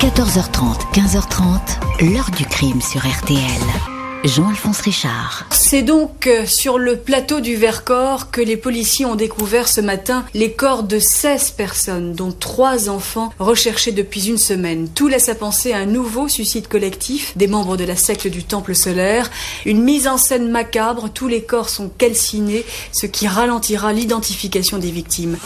14h30, 15h30, l'heure du crime sur RTL. Jean-Alphonse Richard. C'est donc euh, sur le plateau du Vercors que les policiers ont découvert ce matin les corps de 16 personnes, dont 3 enfants recherchés depuis une semaine. Tout laisse à penser à un nouveau suicide collectif des membres de la secte du Temple solaire. Une mise en scène macabre, tous les corps sont calcinés, ce qui ralentira l'identification des victimes.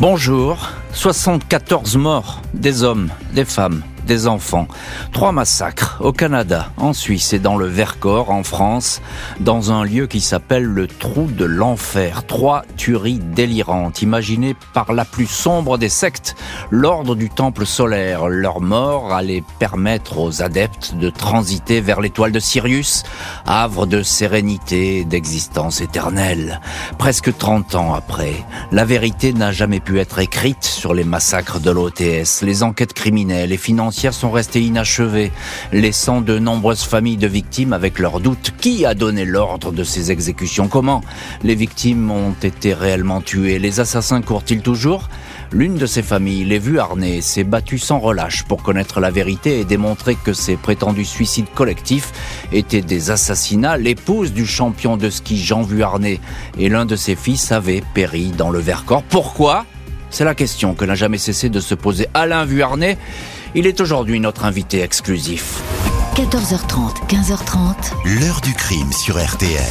Bonjour, 74 morts, des hommes, des femmes, des enfants. Trois massacres au Canada, en Suisse et dans le Vercors, en France, dans un lieu qui s'appelle le Trou de l'Enfer. Trois tueries délirantes, imaginées par la plus sombre des sectes, l'ordre du Temple solaire. Leur mort allait permettre aux adeptes de transiter vers l'étoile de Sirius, havre de sérénité, d'existence éternelle. Presque 30 ans après, la vérité n'a jamais pu être écrite sur les massacres de l'OTS, les enquêtes criminelles et financières sont restées inachevées, laissant de nombreuses familles de victimes avec leurs doutes. Qui a donné l'ordre de ces exécutions? Comment les victimes ont été réellement tuées? Les assassins courent-ils toujours? L'une de ces familles, les Vuarnet, s'est battue sans relâche pour connaître la vérité et démontrer que ces prétendus suicides collectifs étaient des assassinats. L'épouse du champion de ski Jean Vuarnet et l'un de ses fils avaient péri dans le Vercors. Pourquoi? C'est la question que n'a jamais cessé de se poser Alain Vuarnet il est aujourd'hui notre invité exclusif. 14h30, 15h30. L'heure du crime sur RTL.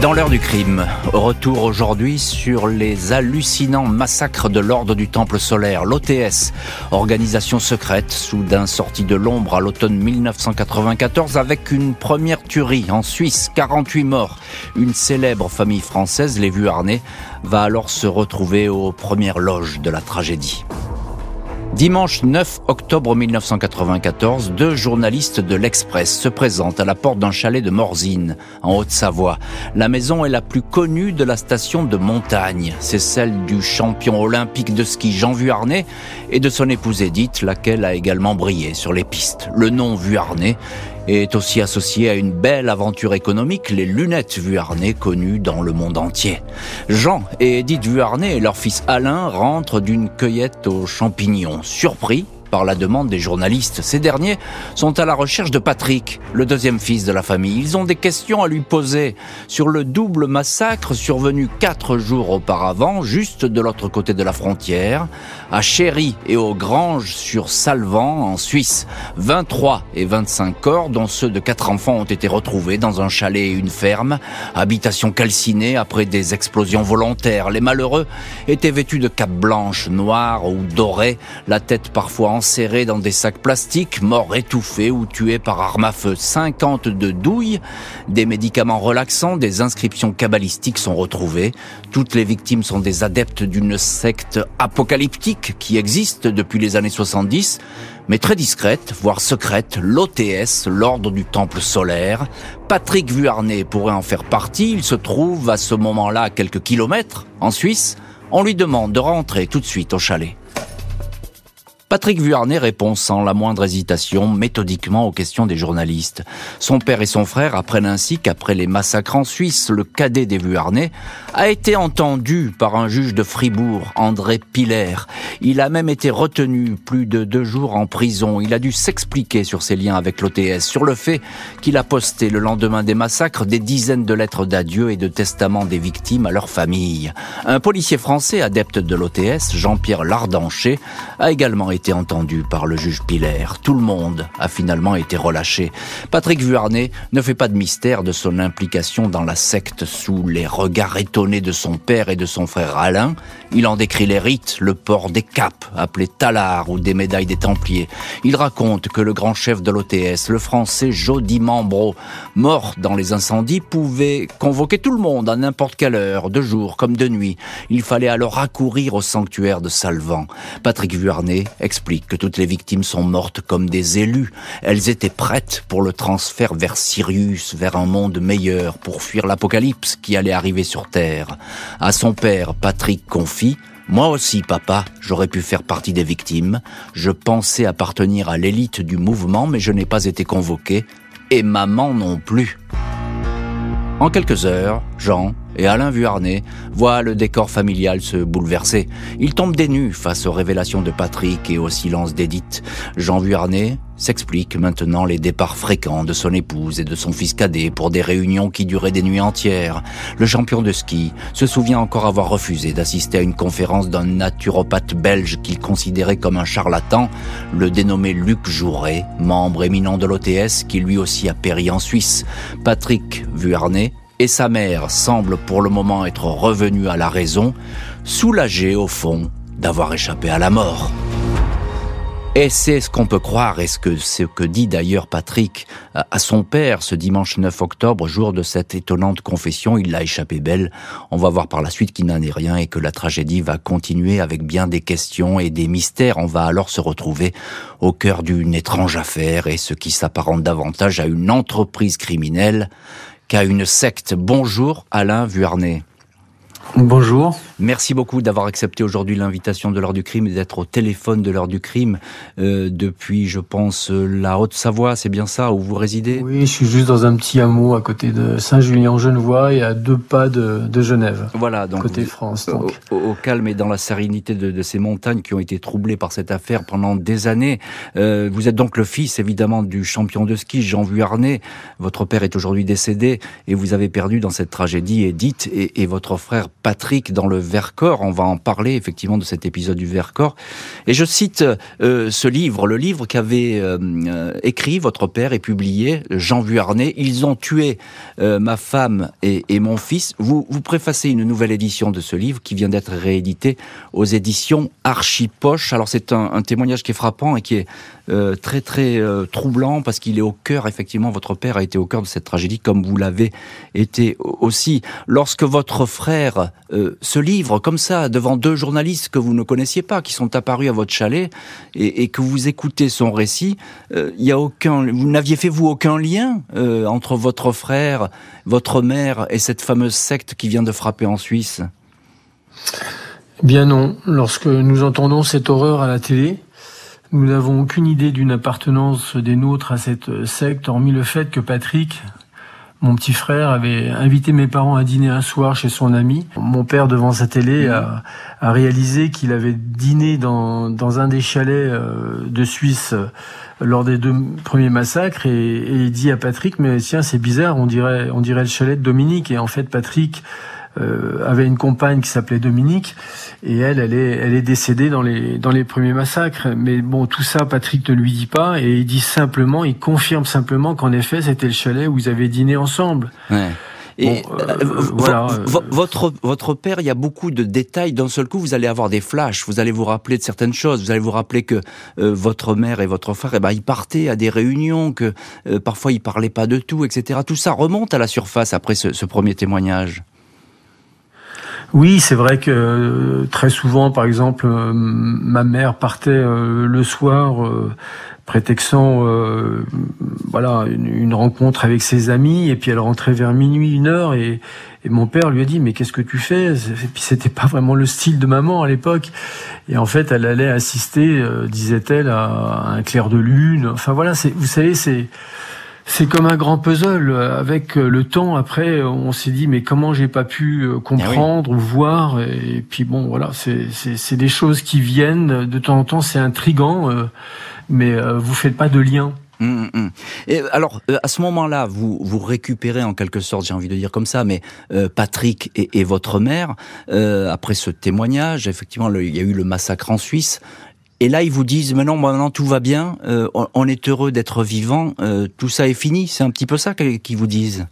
Dans l'heure du crime, retour aujourd'hui sur les hallucinants massacres de l'ordre du Temple solaire, l'OTS, organisation secrète, soudain sortie de l'ombre à l'automne 1994 avec une première tuerie en Suisse, 48 morts. Une célèbre famille française, les Vuarnet, va alors se retrouver aux premières loges de la tragédie. Dimanche 9 octobre 1994, deux journalistes de l'Express se présentent à la porte d'un chalet de Morzine, en Haute-Savoie. La maison est la plus connue de la station de montagne. C'est celle du champion olympique de ski Jean Vuarnet et de son épouse Edith, laquelle a également brillé sur les pistes. Le nom Vuarnet est aussi associé à une belle aventure économique, les lunettes Vuarnet connues dans le monde entier. Jean et Edith Vuarnet et leur fils Alain rentrent d'une cueillette aux champignons. Surpris, par la demande des journalistes. Ces derniers sont à la recherche de Patrick, le deuxième fils de la famille. Ils ont des questions à lui poser sur le double massacre survenu quatre jours auparavant, juste de l'autre côté de la frontière, à Chéry et aux Granges sur Salvan, en Suisse. 23 et 25 corps, dont ceux de quatre enfants, ont été retrouvés dans un chalet et une ferme, habitation calcinée après des explosions volontaires. Les malheureux étaient vêtus de capes blanches, noires ou dorées, la tête parfois enserrés dans des sacs plastiques, morts étouffés ou tués par arme à feu. 50 de douilles, des médicaments relaxants, des inscriptions cabalistiques sont retrouvées. Toutes les victimes sont des adeptes d'une secte apocalyptique qui existe depuis les années 70, mais très discrète, voire secrète, l'OTS, l'ordre du temple solaire. Patrick Vuarnet pourrait en faire partie, il se trouve à ce moment-là à quelques kilomètres, en Suisse. On lui demande de rentrer tout de suite au chalet. Patrick Vuarnet répond sans la moindre hésitation, méthodiquement aux questions des journalistes. Son père et son frère apprennent ainsi qu'après les massacres en Suisse, le cadet des Vuarnet a été entendu par un juge de Fribourg, André Piller. Il a même été retenu plus de deux jours en prison. Il a dû s'expliquer sur ses liens avec l'OTS, sur le fait qu'il a posté le lendemain des massacres des dizaines de lettres d'adieu et de testaments des victimes à leurs familles. Un policier français adepte de l'OTS, Jean-Pierre Lardancher, a également été entendu par le juge Pilaire. Tout le monde a finalement été relâché. Patrick Vuarnet ne fait pas de mystère de son implication dans la secte sous les regards étonnés de son père et de son frère Alain. Il en décrit les rites, le port des capes, appelés talards ou des médailles des Templiers. Il raconte que le grand chef de l'OTS, le français Jody Mambro, mort dans les incendies, pouvait convoquer tout le monde à n'importe quelle heure, de jour comme de nuit. Il fallait alors accourir au sanctuaire de Salvan. Patrick Vuarnet explique que toutes les victimes sont mortes comme des élus. Elles étaient prêtes pour le transfert vers Sirius, vers un monde meilleur, pour fuir l'apocalypse qui allait arriver sur Terre. À son père, Patrick confie moi aussi, papa, j'aurais pu faire partie des victimes. Je pensais appartenir à l'élite du mouvement, mais je n'ai pas été convoqué. Et maman non plus. En quelques heures, Jean et Alain Vuarnet voient le décor familial se bouleverser. Ils tombent des face aux révélations de Patrick et au silence d'Edith. Jean Vuarnet s'explique maintenant les départs fréquents de son épouse et de son fils cadet pour des réunions qui duraient des nuits entières. Le champion de ski se souvient encore avoir refusé d'assister à une conférence d'un naturopathe belge qu'il considérait comme un charlatan, le dénommé Luc Jouret, membre éminent de l'OTS qui lui aussi a péri en Suisse. Patrick Vuarnet et sa mère semble pour le moment être revenue à la raison, soulagée au fond d'avoir échappé à la mort. Et c'est ce qu'on peut croire, et ce que, ce que dit d'ailleurs Patrick à son père ce dimanche 9 octobre, jour de cette étonnante confession. Il l'a échappé belle. On va voir par la suite qu'il n'en est rien et que la tragédie va continuer avec bien des questions et des mystères. On va alors se retrouver au cœur d'une étrange affaire et ce qui s'apparente davantage à une entreprise criminelle qu'à une secte. Bonjour Alain Vuarnet. Bonjour. Merci beaucoup d'avoir accepté aujourd'hui l'invitation de l'heure du crime et d'être au téléphone de l'heure du crime euh, depuis, je pense, la Haute-Savoie, c'est bien ça, où vous résidez? Oui, je suis juste dans un petit hameau à côté de Saint-Julien-Genevois et à deux pas de, de Genève. Voilà, donc côté France. Donc. Au, au, calme et dans la sérénité de, de, ces montagnes qui ont été troublées par cette affaire pendant des années. Euh, vous êtes donc le fils, évidemment, du champion de ski Jean Vuarnet. Votre père est aujourd'hui décédé et vous avez perdu dans cette tragédie Edith et, et votre frère Patrick dans le Vercors. On va en parler effectivement de cet épisode du Vercors. Et je cite euh, ce livre, le livre qu'avait euh, écrit votre père et publié Jean Vuarnet. Ils ont tué euh, ma femme et, mon fils. Vous, préfacez une nouvelle édition de ce livre qui vient d'être réédité aux éditions Archipoche. Alors c'est un, un, témoignage qui est frappant et qui est très très troublant parce qu'il est au cœur, effectivement, votre père a été au cœur de cette tragédie comme vous l'avez été aussi. Lorsque votre frère se livre comme ça devant deux journalistes que vous ne connaissiez pas, qui sont apparus à votre chalet et, que vous écoutez son récit, il y a aucun, vous n'aviez fait vous aucun lien entre votre frère, votre mère et cette fameuse secte qui vient de frapper en Suisse? Bien non. Lorsque nous entendons cette horreur à la télé, nous n'avons aucune idée d'une appartenance des nôtres à cette secte, hormis le fait que Patrick, mon petit frère, avait invité mes parents à dîner un soir chez son ami. Mon père, devant sa télé, a, a réalisé qu'il avait dîné dans, dans, un des chalets de Suisse lors des deux premiers massacres et, et il dit à Patrick, mais tiens, c'est bizarre, on dirait, on dirait le chalet de Dominique. Et en fait, Patrick euh, avait une compagne qui s'appelait Dominique et elle, elle est, elle est décédée dans les dans les premiers massacres. Mais bon, tout ça, Patrick ne lui dit pas et il dit simplement, il confirme simplement qu'en effet, c'était le chalet où ils avaient dîné ensemble. Ouais. Et bon, euh, voilà. votre votre père, il y a beaucoup de détails. D'un seul coup, vous allez avoir des flashs. Vous allez vous rappeler de certaines choses. Vous allez vous rappeler que euh, votre mère et votre frère, eh ben, ils partaient à des réunions, que euh, parfois ils parlaient pas de tout, etc. Tout ça remonte à la surface après ce, ce premier témoignage. Oui, c'est vrai que euh, très souvent, par exemple, euh, ma mère partait euh, le soir prétextant voilà une, rencontre avec ses amis et puis elle rentrait vers minuit une heure et, et mon père lui a dit mais qu'est-ce que tu fais? Et puis c'était pas vraiment le style de maman à l'époque. Et en fait elle allait assister disait-elle à un clair de lune. Enfin voilà c'est vous savez c'est c'est comme un grand puzzle. Avec le temps, après, on s'est dit mais comment j'ai pas pu comprendre, ou voir. Et puis bon, voilà, c'est des choses qui viennent de temps en temps. C'est intrigant, mais vous faites pas de lien. Mmh, mmh. Et alors, à ce moment-là, vous vous récupérez en quelque sorte, j'ai envie de dire comme ça, mais euh, Patrick et, et, votre mère, euh, après ce témoignage, effectivement, le, il y a eu le massacre en Suisse. Et là, ils vous disent, maintenant, maintenant tout va bien, euh, on est heureux d'être vivant, euh, tout ça est fini. C'est un petit peu ça qu'ils vous disent.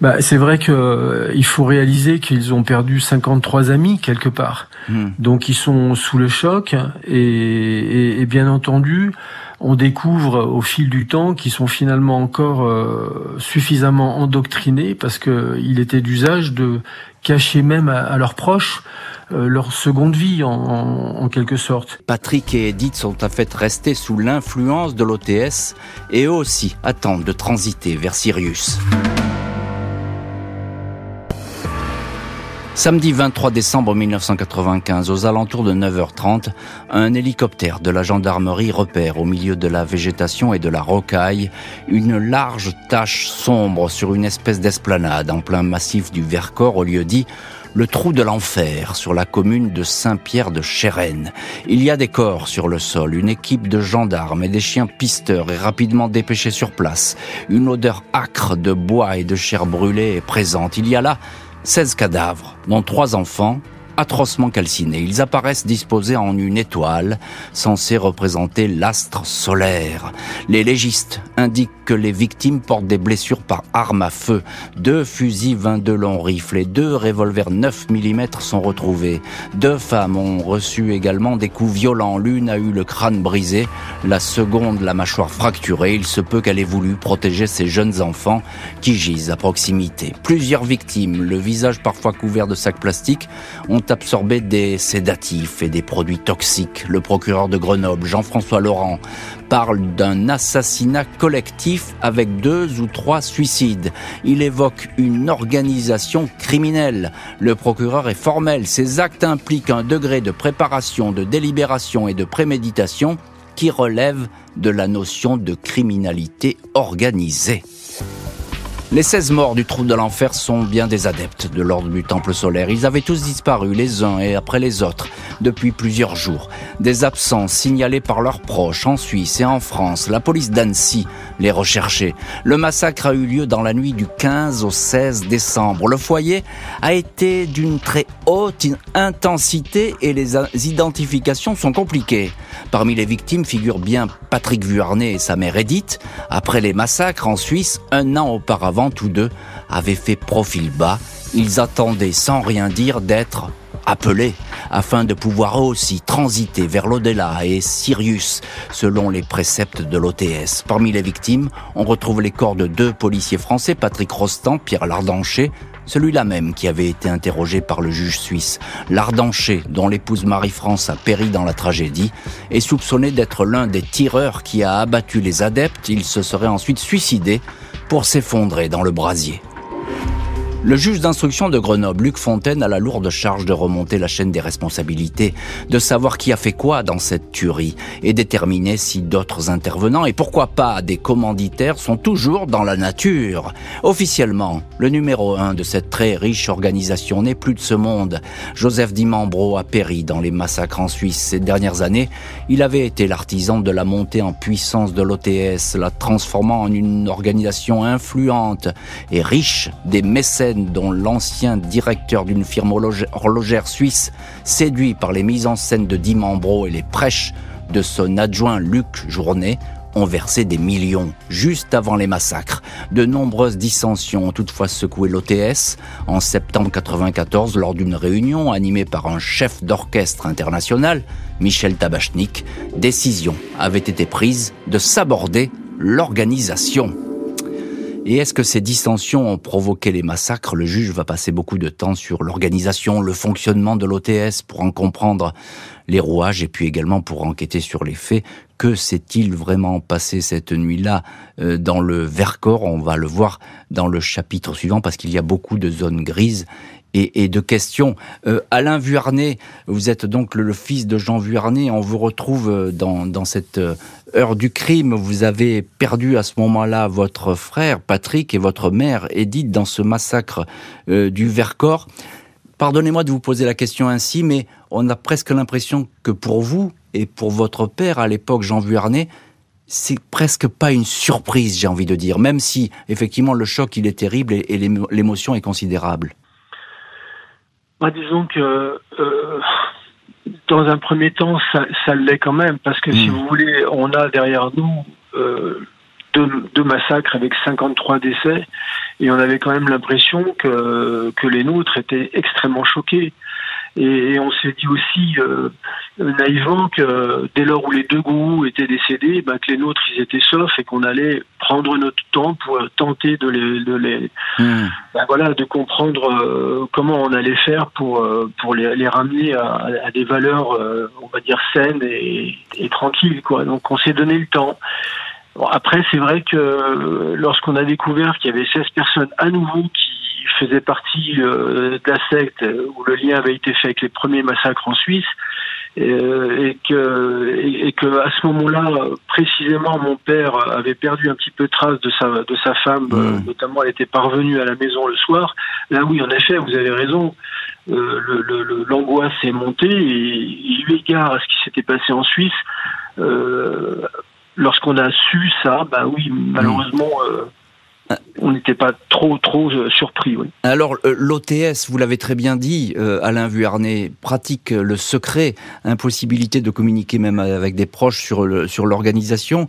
Bah, c'est vrai que euh, il faut réaliser qu'ils ont perdu 53 amis quelque part. Mmh. Donc ils sont sous le choc et, et, et, bien entendu, on découvre au fil du temps qu'ils sont finalement encore euh, suffisamment endoctrinés parce que il était d'usage de cacher même à, leurs proches euh, leur seconde vie en, en, en, quelque sorte. Patrick et Edith sont en fait restés sous l'influence de l'OTS et eux aussi attendent de transiter vers Sirius. Samedi 23 décembre 1995, aux alentours de 9h30, un hélicoptère de la gendarmerie repère au milieu de la végétation et de la rocaille une large tache sombre sur une espèce d'esplanade en plein massif du Vercors au lieu dit le trou de l'enfer sur la commune de Saint-Pierre de Chérennes. Il y a des corps sur le sol, une équipe de gendarmes et des chiens pisteurs est rapidement dépêchée sur place. Une odeur âcre de bois et de chair brûlée est présente. Il y a là 16 cadavres, dont trois enfants, atrocement calcinés. Ils apparaissent disposés en une étoile, censée représenter l'astre solaire. Les légistes indiquent que les victimes portent des blessures par arme à feu. Deux fusils 22 longs rifles et deux revolvers 9 mm sont retrouvés. Deux femmes ont reçu également des coups violents. L'une a eu le crâne brisé, la seconde la mâchoire fracturée. Il se peut qu'elle ait voulu protéger ses jeunes enfants qui gisent à proximité. Plusieurs victimes, le visage parfois couvert de sacs plastiques, ont absorbé des sédatifs et des produits toxiques. Le procureur de Grenoble, Jean-François Laurent, parle d'un assassinat collectif avec deux ou trois suicides. Il évoque une organisation criminelle. Le procureur est formel. Ces actes impliquent un degré de préparation, de délibération et de préméditation qui relève de la notion de criminalité organisée. Les 16 morts du trou de l'enfer sont bien des adeptes de l'ordre du Temple solaire. Ils avaient tous disparu les uns et après les autres depuis plusieurs jours. Des absents signalés par leurs proches en Suisse et en France. La police d'Annecy les recherchait. Le massacre a eu lieu dans la nuit du 15 au 16 décembre. Le foyer a été d'une très haute intensité et les identifications sont compliquées. Parmi les victimes figurent bien Patrick Vuarnet et sa mère Edith. Après les massacres en Suisse, un an auparavant, tous deux avaient fait profil bas. Ils attendaient sans rien dire d'être appelés afin de pouvoir aussi transiter vers l'au-delà et Sirius selon les préceptes de l'OTS. Parmi les victimes, on retrouve les corps de deux policiers français, Patrick Rostand, Pierre Lardancher, celui-là même qui avait été interrogé par le juge suisse. Lardancher, dont l'épouse Marie-France a péri dans la tragédie, est soupçonné d'être l'un des tireurs qui a abattu les adeptes. Il se serait ensuite suicidé pour s'effondrer dans le brasier. Le juge d'instruction de Grenoble, Luc Fontaine, a la lourde charge de remonter la chaîne des responsabilités, de savoir qui a fait quoi dans cette tuerie et déterminer si d'autres intervenants et pourquoi pas des commanditaires sont toujours dans la nature. Officiellement, le numéro un de cette très riche organisation n'est plus de ce monde. Joseph Dimambro a péri dans les massacres en Suisse ces dernières années. Il avait été l'artisan de la montée en puissance de l'OTS, la transformant en une organisation influente et riche des mécènes dont l'ancien directeur d'une firme horlogère suisse, séduit par les mises en scène de Dimambro et les prêches de son adjoint Luc Journet, ont versé des millions juste avant les massacres. De nombreuses dissensions ont toutefois secoué l'OTS. En septembre 94, lors d'une réunion animée par un chef d'orchestre international, Michel Tabachnik, décision avait été prise de s'aborder l'organisation. Et est-ce que ces distensions ont provoqué les massacres? Le juge va passer beaucoup de temps sur l'organisation, le fonctionnement de l'OTS pour en comprendre les rouages et puis également pour enquêter sur les faits. Que s'est-il vraiment passé cette nuit-là euh, dans le Vercors? On va le voir dans le chapitre suivant parce qu'il y a beaucoup de zones grises et, de questions. Euh, Alain Vuarnet, vous êtes donc le, fils de Jean Vuarnet, on vous retrouve euh, dans, dans cette euh, heure du crime. Vous avez perdu à ce moment-là votre frère Patrick et votre mère Edith dans ce massacre du Vercors. Pardonnez-moi de vous poser la question ainsi, mais on a presque l'impression que pour vous et pour votre père à l'époque, Jean Vuarnet, c'est presque pas une surprise, j'ai envie de dire, même si effectivement le choc il est terrible et l'émotion est considérable. Bah, disons que euh, dans un premier temps, ça, ça l'est quand même, parce que si hmm. vous voulez, on a derrière nous euh, deux, massacres avec 53 décès, et on avait quand même l'impression que, que les nôtres étaient extrêmement choqués. Et, on s'est dit aussi euh, naïvement que dès lors où les deux gourous étaient décédés, bah, que les nôtres ils étaient saufs et qu'on allait prendre notre temps pour tenter de les, de les hmm. bah, voilà, de comprendre euh, comment on allait faire pour euh, pour les, les ramener à, à, des valeurs, euh, on va dire saines et, et tranquilles quoi. Donc on s'est donné le temps. Bon, après, c'est vrai que lorsqu'on a découvert qu'il y avait 16 personnes à nouveau qui faisait partie de la secte où le lien avait été fait avec les premiers massacres en Suisse. et que et, que à ce moment-là précisément mon père avait perdu un petit peu trace de sa de sa femme mmh. notamment elle était parvenue à la maison le soir là oui en effet vous avez raison l'angoisse le, est montée et eu égard à ce qui s'était passé en Suisse euh, lorsqu'on a su ça, bah oui, malheureusement, euh, on n'était pas trop trop euh, surpris. Oui. Alors l'OTS, vous l'avez très bien dit, Alain Vuarnet, pratique le secret, impossibilité de communiquer même avec des proches sur le, sur l'organisation.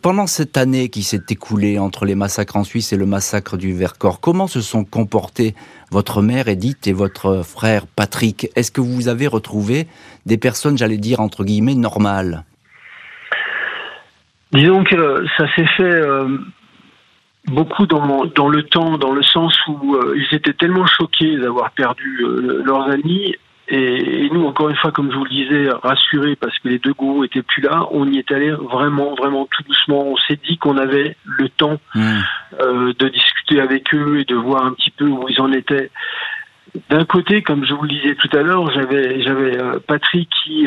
pendant cette année qui s'est écoulée entre les massacres en Suisse et le massacre du Vercors, comment se sont comportés votre mère Edith et votre frère Patrick? Est-ce que vous avez retrouvé des personnes, j'allais dire entre guillemets, normales? Disons que ça s'est fait euh, beaucoup dans, dans, le temps, dans le sens où euh, ils étaient tellement choqués d'avoir perdu euh, leurs amis. Et, nous, encore une fois, comme je vous le disais, rassurés parce que les deux gourous étaient plus là, on y est allé vraiment, vraiment tout doucement. On s'est dit qu'on avait le temps mmh. de discuter avec eux et de voir un petit peu où ils en étaient. D'un côté, comme je vous le disais tout à l'heure, j'avais j'avais Patrick qui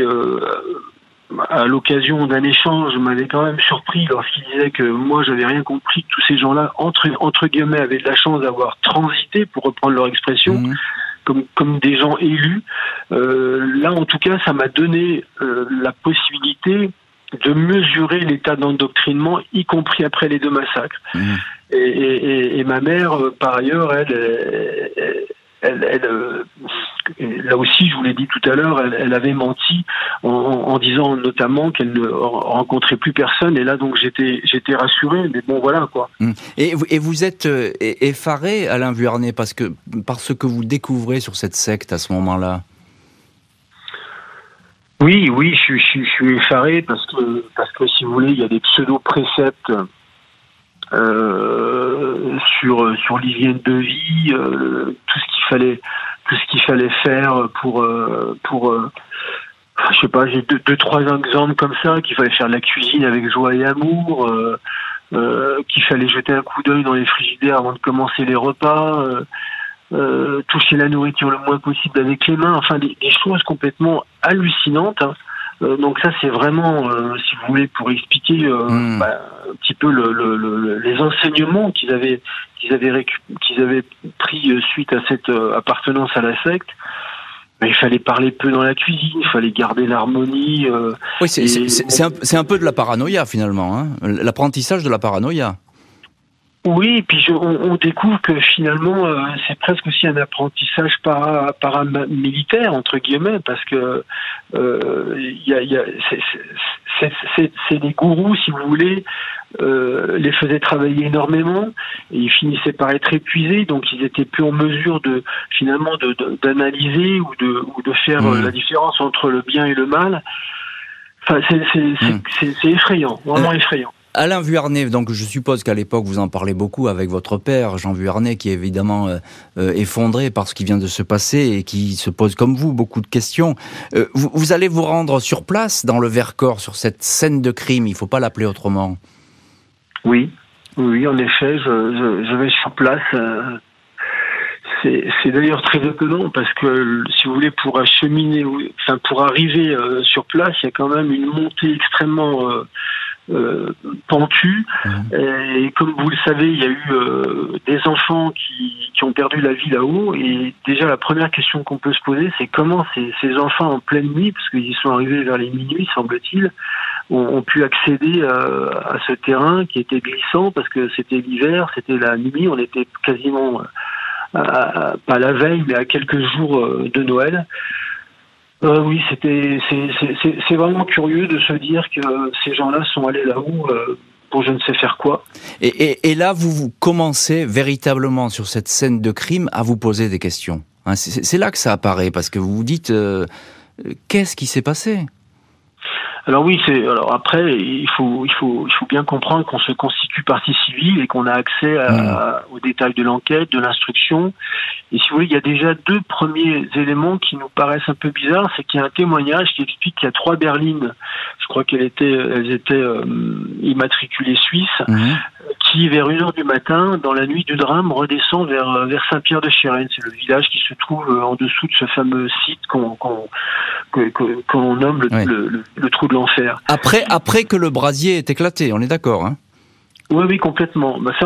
à l'occasion d'un échange, m'avait quand même surpris lorsqu'il disait que moi, j'avais rien compris que tous ces gens-là, entre, entre guillemets, avaient de la chance d'avoir transité, pour reprendre leur expression, mmh. comme, comme des gens élus. Euh, là, en tout cas, ça m'a donné euh, la possibilité de mesurer l'état d'endoctrinement, y compris après les deux massacres. Mmh. Et, et, et, ma mère, euh, par ailleurs, elle, elle, elle, euh, là aussi, je vous l'ai dit tout à l'heure, elle, avait menti en, disant notamment qu'elle ne rencontrait plus personne. Et là, donc, j'étais, j'étais rassuré. Mais bon, voilà quoi. Hum. Et, et vous êtes euh, effaré, Alain Vuarnet, parce que parce que vous découvrez sur cette secte à ce moment-là? Oui, oui, je, je, suis effaré parce que parce que si vous voulez, il y a des pseudo préceptes euh, sur sur l'hygiène de vie, euh, tout ce qu'il fallait tout ce qu'il fallait faire pour euh, pour je sais pas, j'ai deux, trois exemples comme ça, qu'il fallait faire de la cuisine avec joie et amour, qu'il fallait jeter un coup d'œil dans les frigidaires avant de commencer les repas, toucher la nourriture le moins possible avec les mains, enfin des, des choses complètement hallucinantes. Hein. Euh, donc ça, c'est vraiment, euh, si vous voulez, pour expliquer euh, hmm. bah, un petit peu le, les enseignements qu'ils avaient, qu'ils avaient, qu'ils avaient pris suite à cette appartenance à la secte. Il fallait parler peu dans la cuisine, il fallait garder l'harmonie. oui, c'est un, un, peu de la paranoïa finalement, hein l'apprentissage de la paranoïa. Oui, et puis on, découvre que finalement euh, c'est presque aussi un apprentissage paramilitaire entre guillemets parce que euh, y a, y a, c'est des gourous si vous voulez euh, les faisaient travailler énormément et ils finissaient par être épuisés donc ils étaient plus en mesure de finalement d'analyser ou de ou de faire mmh. la différence entre le bien et le mal. Enfin c'est mmh. effrayant, vraiment effrayant. Alain Vuarnet, donc je suppose qu'à l'époque vous en parlez beaucoup avec votre père, Jean Vuarnet, qui est évidemment euh, euh, effondré par ce qui vient de se passer et qui se pose comme vous beaucoup de questions. Euh, vous, allez vous rendre sur place dans le Vercors, sur cette scène de crime, il ne faut pas l'appeler autrement. Oui, oui, en effet, je, je vais sur place. C'est d'ailleurs très étonnant parce que, si vous voulez, pour acheminer, enfin pour arriver sur place, il y a quand même une montée extrêmement euh, pentu. Mmh. Et comme vous le savez, il y a eu euh, des enfants qui, qui, ont perdu la vie là-haut. Et déjà, la première question qu'on peut se poser, c'est comment ces, ces, enfants en pleine nuit, parce qu'ils y sont arrivés vers les minuit, semble-t-il, ont, pu accéder euh, à, ce terrain qui était glissant parce que c'était l'hiver, c'était la nuit, on était quasiment pas la veille, mais à quelques jours de Noël. Euh, oui, c'était c'est vraiment curieux de se dire que ces gens-là sont allés là-haut euh, pour je ne sais faire quoi. Et, et, là, vous, vous commencez véritablement sur cette scène de crime à vous poser des questions. Hein, c'est là que ça apparaît parce que vous vous dites euh, qu'est-ce qui s'est passé? Alors oui, c'est alors après il faut il faut il faut bien comprendre qu'on se constitue partie civile et qu'on a accès à, aux détails de l'enquête, de l'instruction. Et si vous voulez, il y a déjà deux premiers éléments qui nous paraissent un peu bizarres, c'est qu'il y a un témoignage qui explique qu'il y a trois berlines. Je crois qu'elles étaient elles étaient euh, immatriculées suisses, mmh. Qui, vers 1h du matin, dans la nuit du drame, redescend vers, vers Saint-Pierre-de-Chérène. C'est le village qui se trouve en dessous de ce fameux site qu'on nomme le, trou de l'enfer. Après, après que le brasier est éclaté, on est d'accord hein? Oui, oui, complètement. Bah, ça,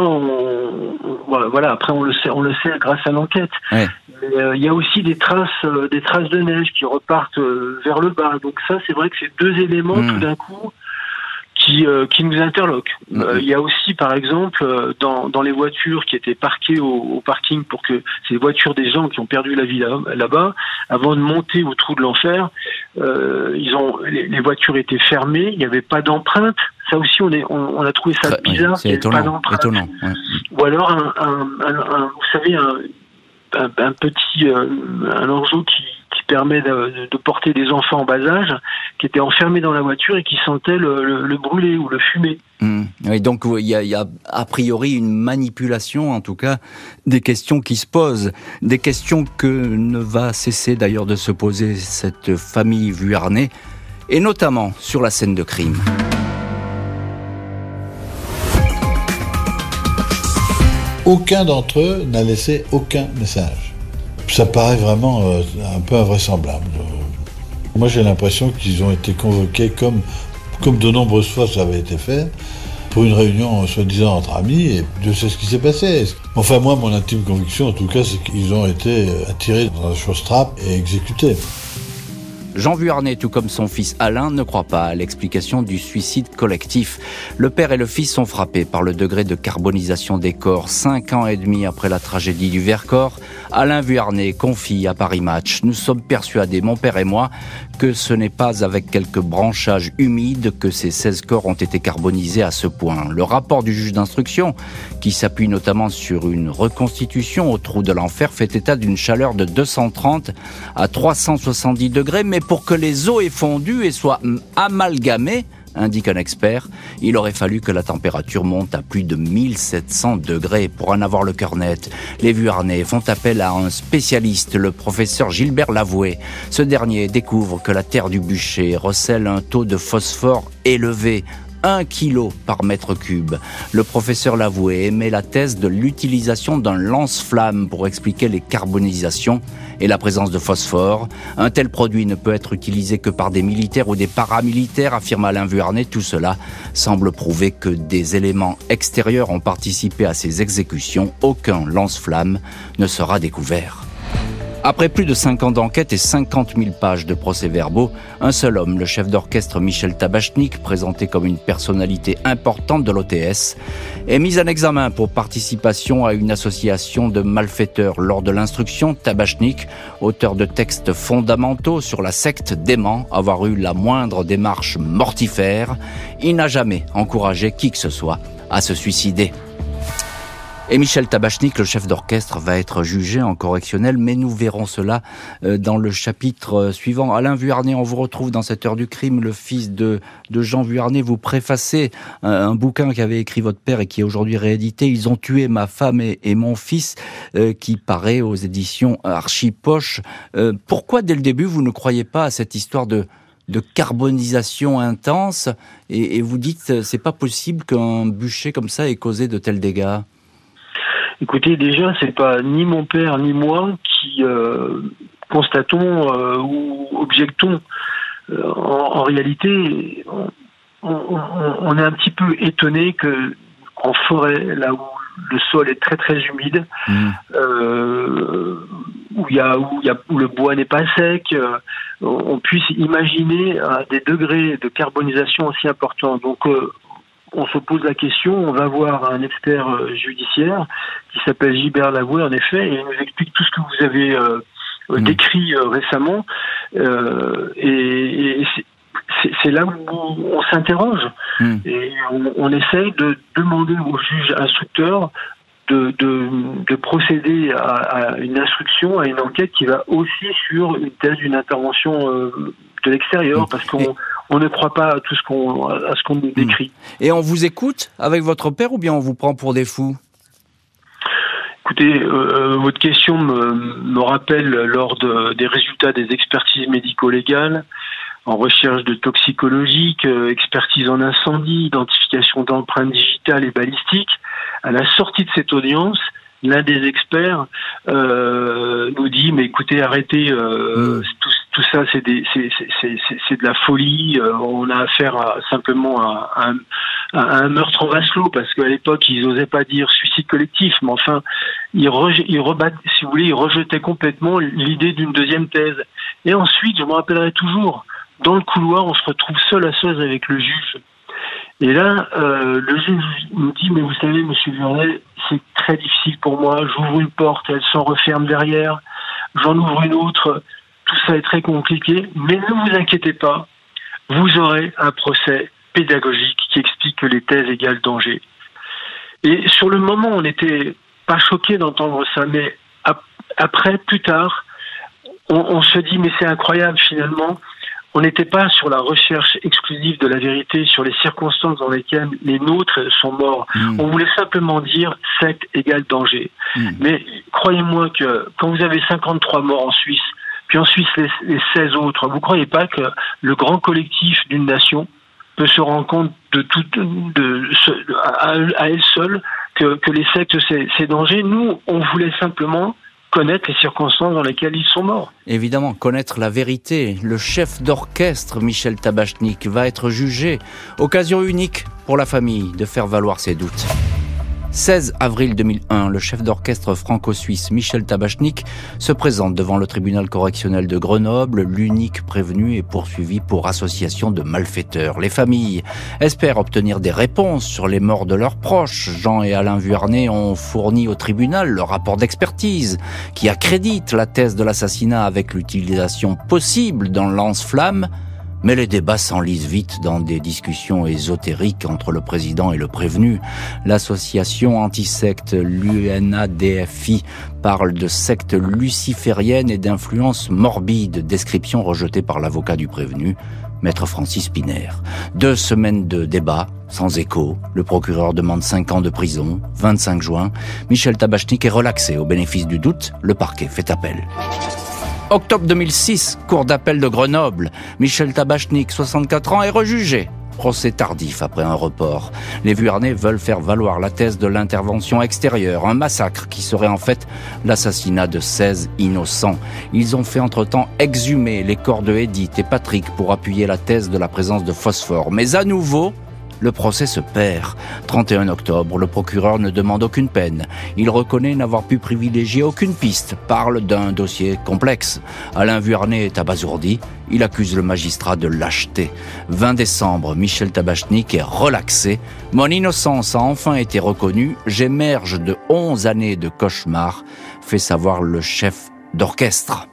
voilà. Après, on le sait, on le sait grâce à l'enquête. Euh, il y a aussi des traces, euh, des traces de neige qui repartent euh, vers le bas. Donc ça, c'est vrai que c'est deux éléments hmm. tout d'un coup qui, qui nous interloquent. Hmm. Il y a aussi, par exemple, dans, dans les voitures qui étaient parquées au, parking pour que ces voitures des gens qui ont perdu la vie là-bas, avant de monter au trou de l'enfer, ils ont les, voitures étaient fermées, il n'y avait pas d'empreinte. Ça aussi, on, est, on, a trouvé ça bizarre. c'est étonnant. étonnant Ou alors, un, un, un, vous savez, un, petit euh, un qui, qui permet de, de, porter des enfants en bas âge qui étaient enfermés dans la voiture et qui sentaient le, le, brûler ou le fumer. Mmh. Oui, donc il y, a, il y, a, a priori une manipulation, en tout cas, des questions qui se posent, des questions que ne va cesser d'ailleurs de se poser cette famille vuarnée, et notamment sur la scène de crime. aucun d'entre eux n'a laissé aucun message. Ça paraît vraiment euh, un peu invraisemblable. Moi, j'ai l'impression qu'ils ont été convoqués comme, comme de nombreuses fois ça avait été fait, pour une réunion soi-disant entre amis, et Dieu sait ce qui s'est passé. Enfin, moi, mon intime conviction, en tout cas, c'est qu'ils ont été attirés dans un showstrap et exécutés. Jean Vuarnet, tout comme son fils Alain, ne croit pas à l'explication du suicide collectif. Le père et le fils sont frappés par le degré de carbonisation des corps. Cinq ans et demi après la tragédie du Vercors, Alain Vuarnet confie à Paris Match Nous sommes persuadés, mon père et moi, que ce n'est pas avec quelques branchages humides que ces 16 corps ont été carbonisés à ce point. Le rapport du juge d'instruction, qui s'appuie notamment sur une reconstitution au trou de l'enfer, fait état d'une chaleur de 230 à 370 degrés, mais pour que les eaux aient fondu et soient amalgamées, indique un expert, il aurait fallu que la température monte à plus de 1700 degrés pour en avoir le cœur net. Les Vuarnais font appel à un spécialiste, le professeur Gilbert Lavoué. Ce dernier découvre que la terre du bûcher recèle un taux de phosphore élevé, 1 kg par mètre cube. Le professeur Lavoué émet la thèse de l'utilisation d'un lance-flamme pour expliquer les carbonisations et la présence de phosphore. Un tel produit ne peut être utilisé que par des militaires ou des paramilitaires, affirme Alain Vuarnet. Tout cela semble prouver que des éléments extérieurs ont participé à ces exécutions. Aucun lance-flamme ne sera découvert. Après plus de 5 ans d'enquête et 50 000 pages de procès-verbaux, un seul homme, le chef d'orchestre Michel Tabachnik, présenté comme une personnalité importante de l'OTS, est mis en examen pour participation à une association de malfaiteurs. Lors de l'instruction, Tabachnik, auteur de textes fondamentaux sur la secte, dément avoir eu la moindre démarche mortifère. Il n'a jamais encouragé qui que ce soit à se suicider. Et Michel Tabachnik, le chef d'orchestre, va être jugé en correctionnel, mais nous verrons cela euh, dans le chapitre euh, suivant. Alain Vuarnet, on vous retrouve dans cette heure du crime, le fils de, de Jean Vuarnet. Vous préfacez un, bouquin qu'avait écrit votre père et qui est aujourd'hui réédité. Ils ont tué ma femme et, mon fils, euh, qui paraît aux éditions Archipoche. pourquoi dès le début vous ne croyez pas à cette histoire de de carbonisation intense? Et, et vous dites c'est pas possible qu'un bûcher comme ça ait causé de tels dégâts Écoutez, déjà, c'est pas ni mon père ni moi qui euh, constatons euh, ou objectons. Euh, en, réalité, on, est un petit peu étonné que en forêt, là où le sol est très très humide, mmh. où, y a, où, y a, où le bois n'est pas sec, on puisse imaginer des degrés de carbonisation aussi importants. Donc on se pose la question, on va voir un expert euh, judiciaire qui s'appelle Gilbert Lavoué en effet, et il nous explique tout ce que vous avez euh, euh, mm. décrit récemment. et, c'est là où on s'interroge mm. et on, essaye de demander au juge instructeur de, de, procéder à, une instruction, à une enquête qui va aussi sur une thèse d'une intervention de l'extérieur, mm. parce qu'on on ne croit pas à tout ce qu'on à ce qu'on nous décrit. Hmm. Et on vous écoute avec votre père ou bien on vous prend pour des fous? Écoutez, euh, euh, votre question me, rappelle lors des résultats des expertises médico-légales en recherche de toxicologique, euh, expertise en incendie, identification d'empreintes digitales et balistiques. À la sortie de cette audience, l'un des experts euh, nous dit mais écoutez arrêtez euh, mm. tout, tout, ça c'est c'est de la folie euh, on a affaire à, simplement à, à, un meurtre en vase clos parce qu'à l'époque ils n'osaient pas dire suicide collectif mais enfin ils, ils rebattent si vous voulez ils rejetaient complètement l'idée d'une deuxième thèse et ensuite je me rappellerai toujours dans le couloir on se retrouve seul à seul avec le juge. Et là, euh, le juge nous dit, mais vous savez, monsieur Violet, c'est très difficile pour moi, j'ouvre une porte, elle s'en referme derrière, j'en ouvre une autre, tout ça est très compliqué, mais ne vous inquiétez pas, vous aurez un procès pédagogique qui explique que les thèses égale danger. Et sur le moment, on n'était pas choqué d'entendre ça, mais après, plus tard, on se dit, mais c'est incroyable finalement, on n'était pas sur la recherche exclusive de la vérité sur les circonstances dans lesquelles les nôtres sont morts. Hmm. On voulait simplement dire secte égale danger. Hmm. Mais croyez-moi que quand vous avez 53 morts en Suisse, puis en Suisse les, 16 autres, vous croyez pas que le grand collectif d'une nation peut se rendre compte de tout, de, à, elle seule que, que les sectes c'est danger? Nous, on voulait simplement connaître les circonstances dans lesquelles ils sont morts. Évidemment, connaître la vérité. Le chef d'orchestre, Michel Tabachnik, va être jugé. Occasion unique pour la famille de faire valoir ses doutes. 16 avril 2001, le chef d'orchestre franco-suisse Michel Tabachnik se présente devant le tribunal correctionnel de Grenoble. L'unique prévenu est poursuivi pour association de malfaiteurs. Les familles espèrent obtenir des réponses sur les morts de leurs proches. Jean et Alain Vuarnet ont fourni au tribunal le rapport d'expertise qui accrédite la thèse de l'assassinat avec l'utilisation possible d'un lance-flamme mais les débats s'enlisent vite dans des discussions ésotériques entre le président et le prévenu. L'association antisecte, l'UNADFI, parle de secte luciférienne et d'influence morbide, description rejetée par l'avocat du prévenu, maître Francis Piner. Deux semaines de débats, sans écho. Le procureur demande cinq ans de prison. 25 juin, Michel Tabachnik est relaxé au bénéfice du doute. Le parquet fait appel. Octobre 2006, cour d'appel de Grenoble. Michel Tabachnik, 64 ans, est rejugé. Procès tardif après un report. Les Vuarnais veulent faire valoir la thèse de l'intervention extérieure, un massacre qui serait en fait l'assassinat de 16 innocents. Ils ont fait entre-temps exhumer les corps de Edith et Patrick pour appuyer la thèse de la présence de phosphore. Mais à nouveau, le procès se perd. 31 octobre, le procureur ne demande aucune peine. Il reconnaît n'avoir pu privilégier aucune piste, parle d'un dossier complexe. Alain Vuarnet est abasourdi. Il accuse le magistrat de lâcheté. 20 décembre, Michel Tabachnik est relaxé. Mon innocence a enfin été reconnue. J'émerge de 11 années de cauchemar, fait savoir le chef d'orchestre.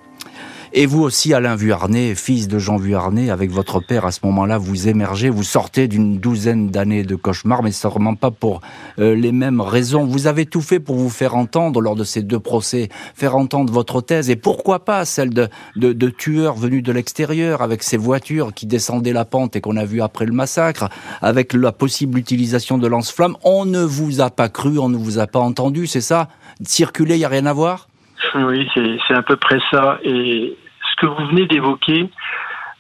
Et vous aussi, Alain Vuarnet, fils de Jean Vuarnet, avec votre père à ce moment-là, vous émergez, vous sortez d'une douzaine d'années de cauchemar, mais sûrement pas pour euh, les mêmes raisons. Vous avez tout fait pour vous faire entendre lors de ces deux procès, faire entendre votre thèse, et pourquoi pas celle de, de, de tueurs venus de l'extérieur, avec ces voitures qui descendaient la pente et qu'on a vu après le massacre, avec la possible utilisation de lance-flammes. On ne vous a pas cru, on ne vous a pas entendu, c'est ça? Circuler, il n'y a rien à voir? Oui, c'est à peu près ça. Et ce que vous venez d'évoquer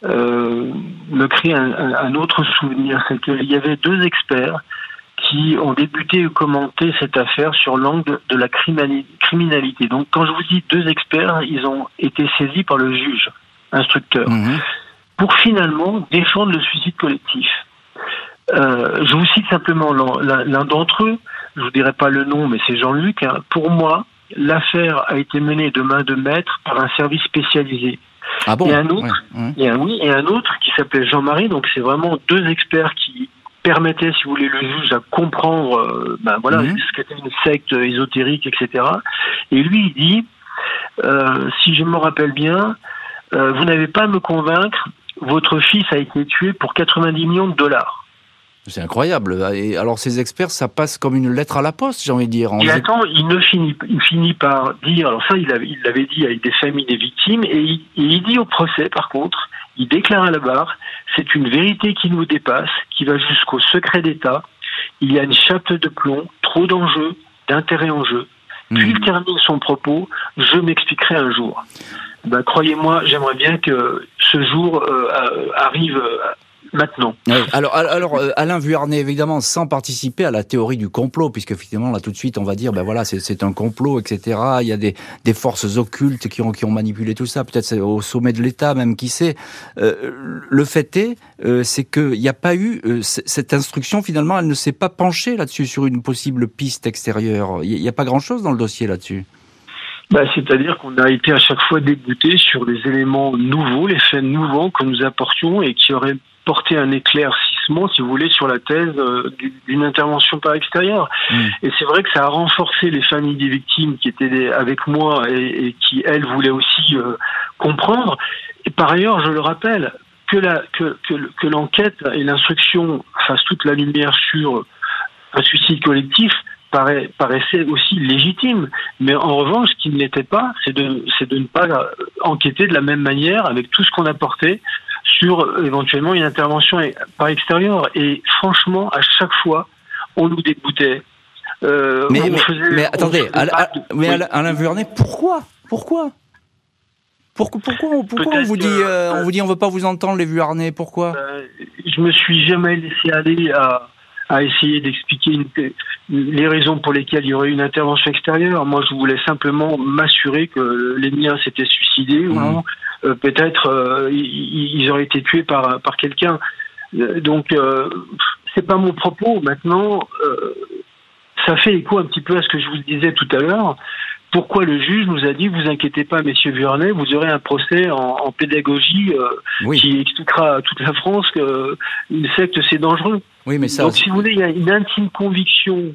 euh, me crée un, autre souvenir, c'est qu'il y avait deux experts qui ont débuté et commenté cette affaire sur l'angle de la criminalité. Donc quand je vous dis deux experts, ils ont été saisis par le juge instructeur mhm. pour finalement défendre le suicide collectif. Euh, je vous cite simplement l'un d'entre eux, je vous dirai pas le nom, mais c'est Jean-Luc. Hein. Pour moi, l'affaire a été menée de main de maître par un service spécialisé. Ah bon et un autre, Et un, oui, et un autre qui s'appelait Jean-Marie. Donc c'est vraiment deux experts qui permettaient, si vous voulez, le juge à comprendre, euh, ben voilà, mhm. ce qu'était une secte ésotérique, etc. Et lui, il dit, euh, si je me rappelle bien, euh, vous n'avez pas à me convaincre. Votre fils a été tué pour 90 millions de dollars. C'est incroyable. Et alors ces experts, ça passe comme une lettre à la poste, j'ai envie de dire. Et attends, il ne finit, il finit par dire, alors ça, il l'avait il dit avec des familles des victimes, et il, il dit au procès, par contre, il déclare à la barre, c'est une vérité qui nous dépasse, qui va jusqu'au secret d'État. Il y a une chape de plomb, trop d'enjeux, d'intérêts en jeu. Puis il hmm. termine son propos, je m'expliquerai un jour. Ben, croyez-moi, j'aimerais bien que ce jour euh, arrive maintenant. alors, alors euh, Alain Vuarnet, évidemment, sans participer à la théorie du complot, puisque effectivement, là, tout de suite, on va dire, ben voilà, c'est un complot, etc. Il y a des, des forces occultes qui ont, qui ont manipulé tout ça, peut-être au sommet de l'État, même, qui sait. Euh, le fait est, euh, c'est qu'il n'y a pas eu, cette instruction, finalement, elle ne s'est pas penchée là-dessus, sur une possible piste extérieure. Il n'y a pas grand-chose dans le dossier là-dessus. Bah, C'est-à-dire qu'on a été à chaque fois dégoûté sur les éléments nouveaux, les faits nouveaux que nous apportions et qui auraient porter un éclaircissement, si vous voulez, sur la thèse euh, d'une intervention par extérieur. Mm. Et c'est vrai que ça a renforcé les familles des victimes qui étaient avec moi et, qui, elles, voulaient aussi euh, comprendre. Et par ailleurs, je le rappelle, que la que, que, que l'enquête et l'instruction fassent toute la lumière sur un suicide collectif paraissait aussi légitime. Mais en revanche, ce qui ne l'était pas, c'est de, c'est de ne pas enquêter de la même manière avec tout ce qu'on apportait sur euh, éventuellement une intervention par extérieur. Et franchement, à chaque fois, on nous dégoûtait. Euh, mais, mais, attendez, Alain, mais Alain Vuarnet, pourquoi? Pourquoi? Pourquoi, pourquoi, pourquoi on vous dit, euh, on vous dit, on veut pas vous entendre les Vuarnet Pourquoi? Je me suis jamais laissé aller à, à essayer d'expliquer les raisons pour lesquelles il y aurait une intervention extérieure. Moi, je voulais simplement m'assurer que les miens s'étaient suicidés ou mmh. non, euh, peut-être euh, ils, auraient été tués par par quelqu'un. Euh, donc c'est pas mon propos. Maintenant, ça fait écho un petit peu à ce que je vous disais tout à l'heure. Pourquoi le juge nous a dit vous inquiétez pas, messieurs Vuarnet, vous aurez un procès en, pédagogie qui expliquera à toute la France que une secte c'est dangereux. Oui, mais ça. Donc, si vous voulez, il y a une intime conviction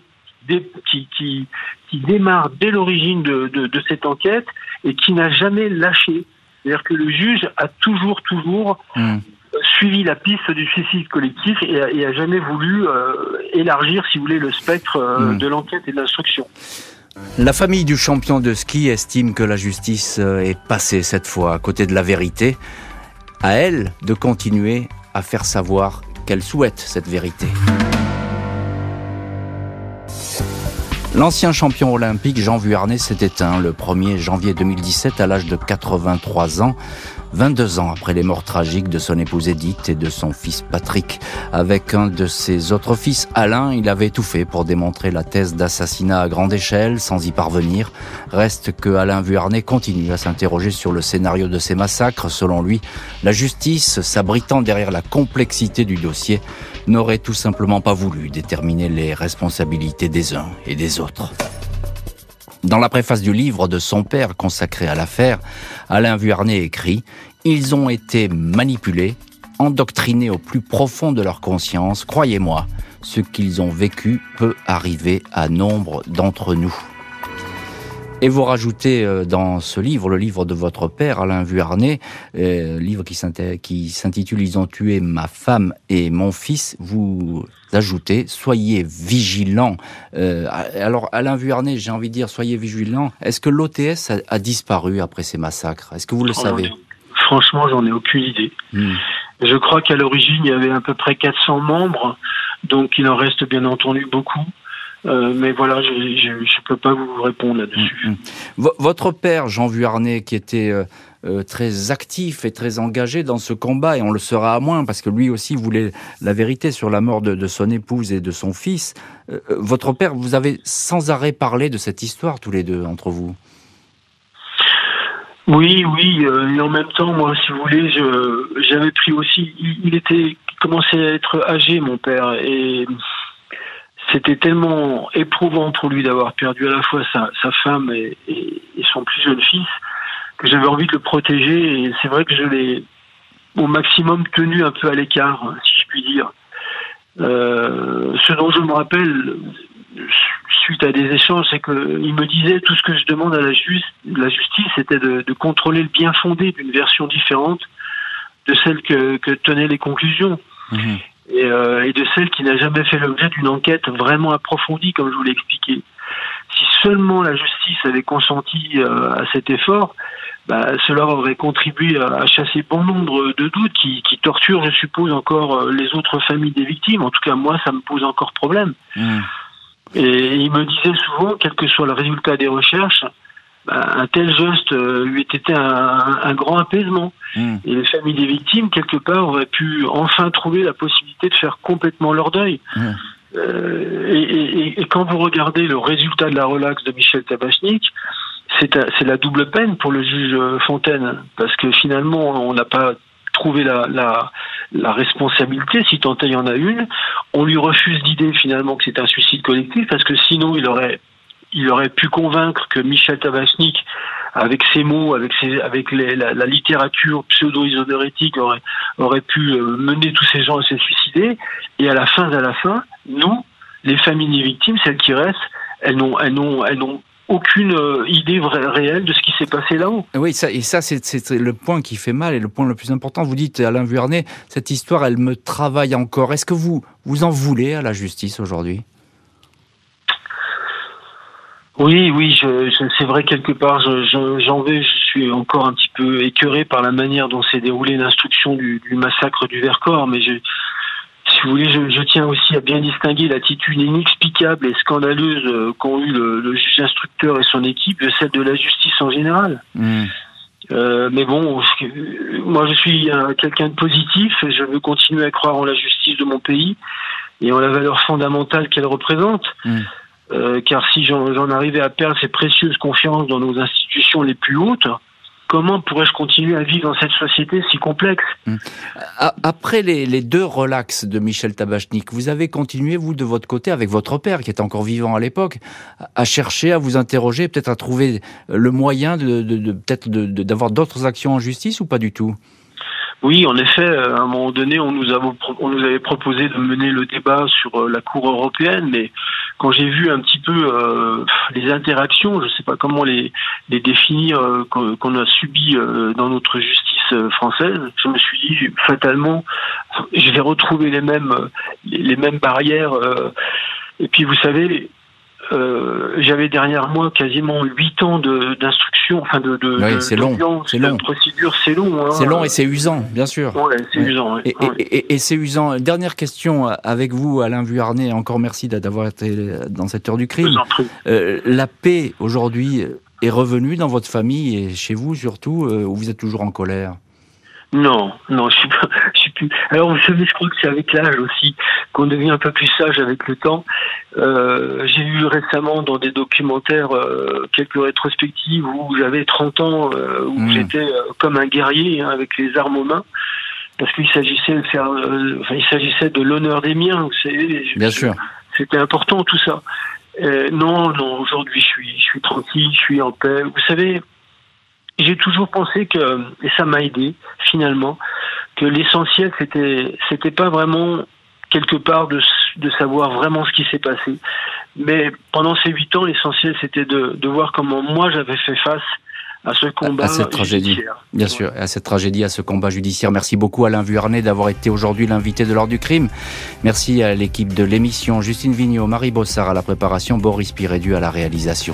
qui, qui, qui démarre dès l'origine de, de, de, cette enquête et qui n'a jamais lâché. C'est-à-dire que le juge a toujours, toujours hmm. suivi la piste du suicide collectif et a, et a jamais voulu euh, élargir, si vous voulez, le spectre euh, hmm. de l'enquête et de l'instruction. La famille du champion de ski estime que la justice euh, est passée cette fois à côté de la vérité. À elle de continuer à faire savoir qu'elle souhaite cette vérité. L'ancien champion olympique Jean Vuarnet s'est éteint le 1er janvier 2017 à l'âge de 83 ans. 22 ans après les morts tragiques de son épouse Edith et de son fils Patrick. Avec un de ses autres fils, Alain, il avait tout fait pour démontrer la thèse d'assassinat à grande échelle sans y parvenir. Reste que Alain Vuarnet continue à s'interroger sur le scénario de ces massacres. Selon lui, la justice, s'abritant derrière la complexité du dossier, n'aurait tout simplement pas voulu déterminer les responsabilités des uns et des autres. Dans la préface du livre de son père consacré à l'affaire, Alain Vuarnet écrit Ils ont été manipulés, endoctrinés au plus profond de leur conscience. Croyez-moi, ce qu'ils ont vécu peut arriver à nombre d'entre nous. Et vous rajoutez euh, dans ce livre, le livre de votre père, Alain Vuarnet, euh, livre qui s'intitule Ils ont tué ma femme et mon fils, vous ajoutez Soyez vigilants. Euh, alors Alain Vuarnet, j'ai envie de dire Soyez vigilants. Est-ce que l'OTS a, disparu après ces massacres? Est-ce que vous le savez? Franchement, j'en ai aucune idée. Hmm. Je crois qu'à l'origine, il y avait à peu près 400 membres, donc il en reste bien entendu beaucoup. Euh, mais voilà, je ne peux pas vous répondre là-dessus. Mm, mm. Votre père, Jean Vuarnet, qui était euh, euh, très actif et très engagé dans ce combat, et on le sera à moins, parce que lui aussi voulait la vérité sur la mort de, de son épouse et de son fils. votre père, vous avez sans arrêt parlé de cette histoire, tous les deux, entre vous? Oui, oui, et en même temps, moi, si vous voulez, j'avais pris aussi. Il, il était commençait à être âgé, mon père, et c'était tellement éprouvant pour lui d'avoir perdu à la fois sa, femme et, son plus jeune fils que j'avais envie de le protéger et c'est vrai que je l'ai au maximum tenu un peu à l'écart, si je puis dire. Euh, ce dont je me rappelle suite à des échanges, c'est qu'il me disait tout ce que je demande à la, la justice, c'était de, contrôler le bien fondé d'une version différente de celle que, tenaient les conclusions. Mmh et, euh, et de celle qui n'a jamais fait l'objet d'une enquête vraiment approfondie, comme je vous l'ai expliqué. Si seulement la justice avait consenti euh, à cet effort, bah, cela aurait contribué à, chasser bon nombre de doutes qui, qui, torturent, je suppose, encore euh, les autres familles des victimes. En tout cas, moi, ça me pose encore problème. Mmh. Et il me disait souvent, quel que soit le résultat des recherches, un tel geste lui été un, un grand apaisement. Hmm. Et les familles des victimes, quelque part, auraient pu enfin trouver la possibilité de faire complètement leur deuil. Hmm. Euh, et, et, et, quand vous regardez le résultat de la relaxe de Michel Tabachnik, c'est la double peine pour le juge Fontaine, parce que finalement, on n'a pas trouvé la, la, la, responsabilité, si tant est il y en a une. On lui refuse l'idée finalement que c'est un suicide collectif, parce que sinon il aurait, il aurait pu convaincre que Michel Tabachnik avec ses mots, avec, la, littérature pseudo-isodorétique, aurait, pu euh, mener tous ces gens à se suicider. Et à la fin, à la fin, nous, les familles des victimes, celles qui restent, elles n'ont, aucune euh, idée réelle de ce qui s'est passé là-haut. Oui, ça, et ça, c'est le point qui fait mal et le point le plus important. Vous dites, Alain Vuarnet, cette histoire, elle me travaille encore. Est-ce que vous, vous en voulez à la justice aujourd'hui? Oui, oui, je, je c'est vrai quelque part, j'en vais, je suis encore un petit peu écœuré par la manière dont s'est déroulée l'instruction du, du, massacre du Vercors, mais je, si vous voulez, je, je, tiens aussi à bien distinguer l'attitude inexplicable et scandaleuse euh, qu'ont eu le, le, juge instructeur et son équipe de celle de la justice en général. Mmh. Euh, mais bon, moi je suis quelqu'un de positif et je veux continuer à croire en la justice de mon pays et en la valeur fondamentale qu'elle représente. Mmh. Euh, car si j'en arrivais à perdre cette précieuse confiance dans nos institutions les plus hautes, comment pourrais-je continuer à vivre dans cette société si complexe? Mmh. Après les, les, deux relax de Michel Tabachnik, vous avez continué, vous, de votre côté, avec votre père, qui était encore vivant à l'époque, à chercher, à vous interroger, peut-être à trouver le moyen de, de, de peut-être d'avoir d'autres actions en justice ou pas du tout? Oui, en effet, euh, à un moment donné, on nous, avait, on nous avait proposé de mener le débat sur euh, la Cour européenne, mais quand j'ai vu un petit peu euh, les interactions, je ne sais pas comment les, les définir, euh, qu'on a subies dans notre justice française, je me suis dit fatalement, je vais retrouver les mêmes, les mêmes barrières. et puis, vous savez, euh, j'avais derrière moi quasiment huit ans d'instruction, enfin de, de, oui, c'est long, c'est long. procédure, c'est long. Hein. C'est long et c'est usant, bien sûr. Ouais, c'est usant. Et, et, et, c'est usant. Dernière question avec vous, Alain Vuarnet. Encore merci d'avoir été dans cette heure du crime. Euh, la paix aujourd'hui est revenue dans votre famille et chez vous surtout, euh, où vous êtes toujours en colère? Non, non, je suis pas, je suis plus. Alors vous savez, je crois que c'est avec l'âge aussi qu'on devient un peu plus sage avec le temps. Euh, j'ai vu récemment dans des documentaires euh, quelques rétrospectives où j'avais 30 ans, euh, où mmh. j'étais comme un guerrier hein, avec les armes aux mains, parce qu'il s'agissait de faire, enfin, il s'agissait de l'honneur des miens. Vous savez, Bien sûr. C'était important tout ça. non, non, aujourd'hui je suis, je suis tranquille, je suis en paix. Vous savez j'ai toujours pensé que, et ça m'a aidé finalement, que l'essentiel c'était c'était pas vraiment quelque part de, de savoir vraiment ce qui s'est passé, mais pendant ces huit ans l'essentiel c'était de, de voir comment moi j'avais fait face à ce combat à cette tragédie, judiciaire. bien sûr, à cette tragédie, à ce combat judiciaire. Merci beaucoup Alain Vuarnet d'avoir été aujourd'hui l'invité de l'ordre du crime. Merci à l'équipe de l'émission, Justine Vignot, Marie Bossard à la préparation, Boris Pirédu à la réalisation.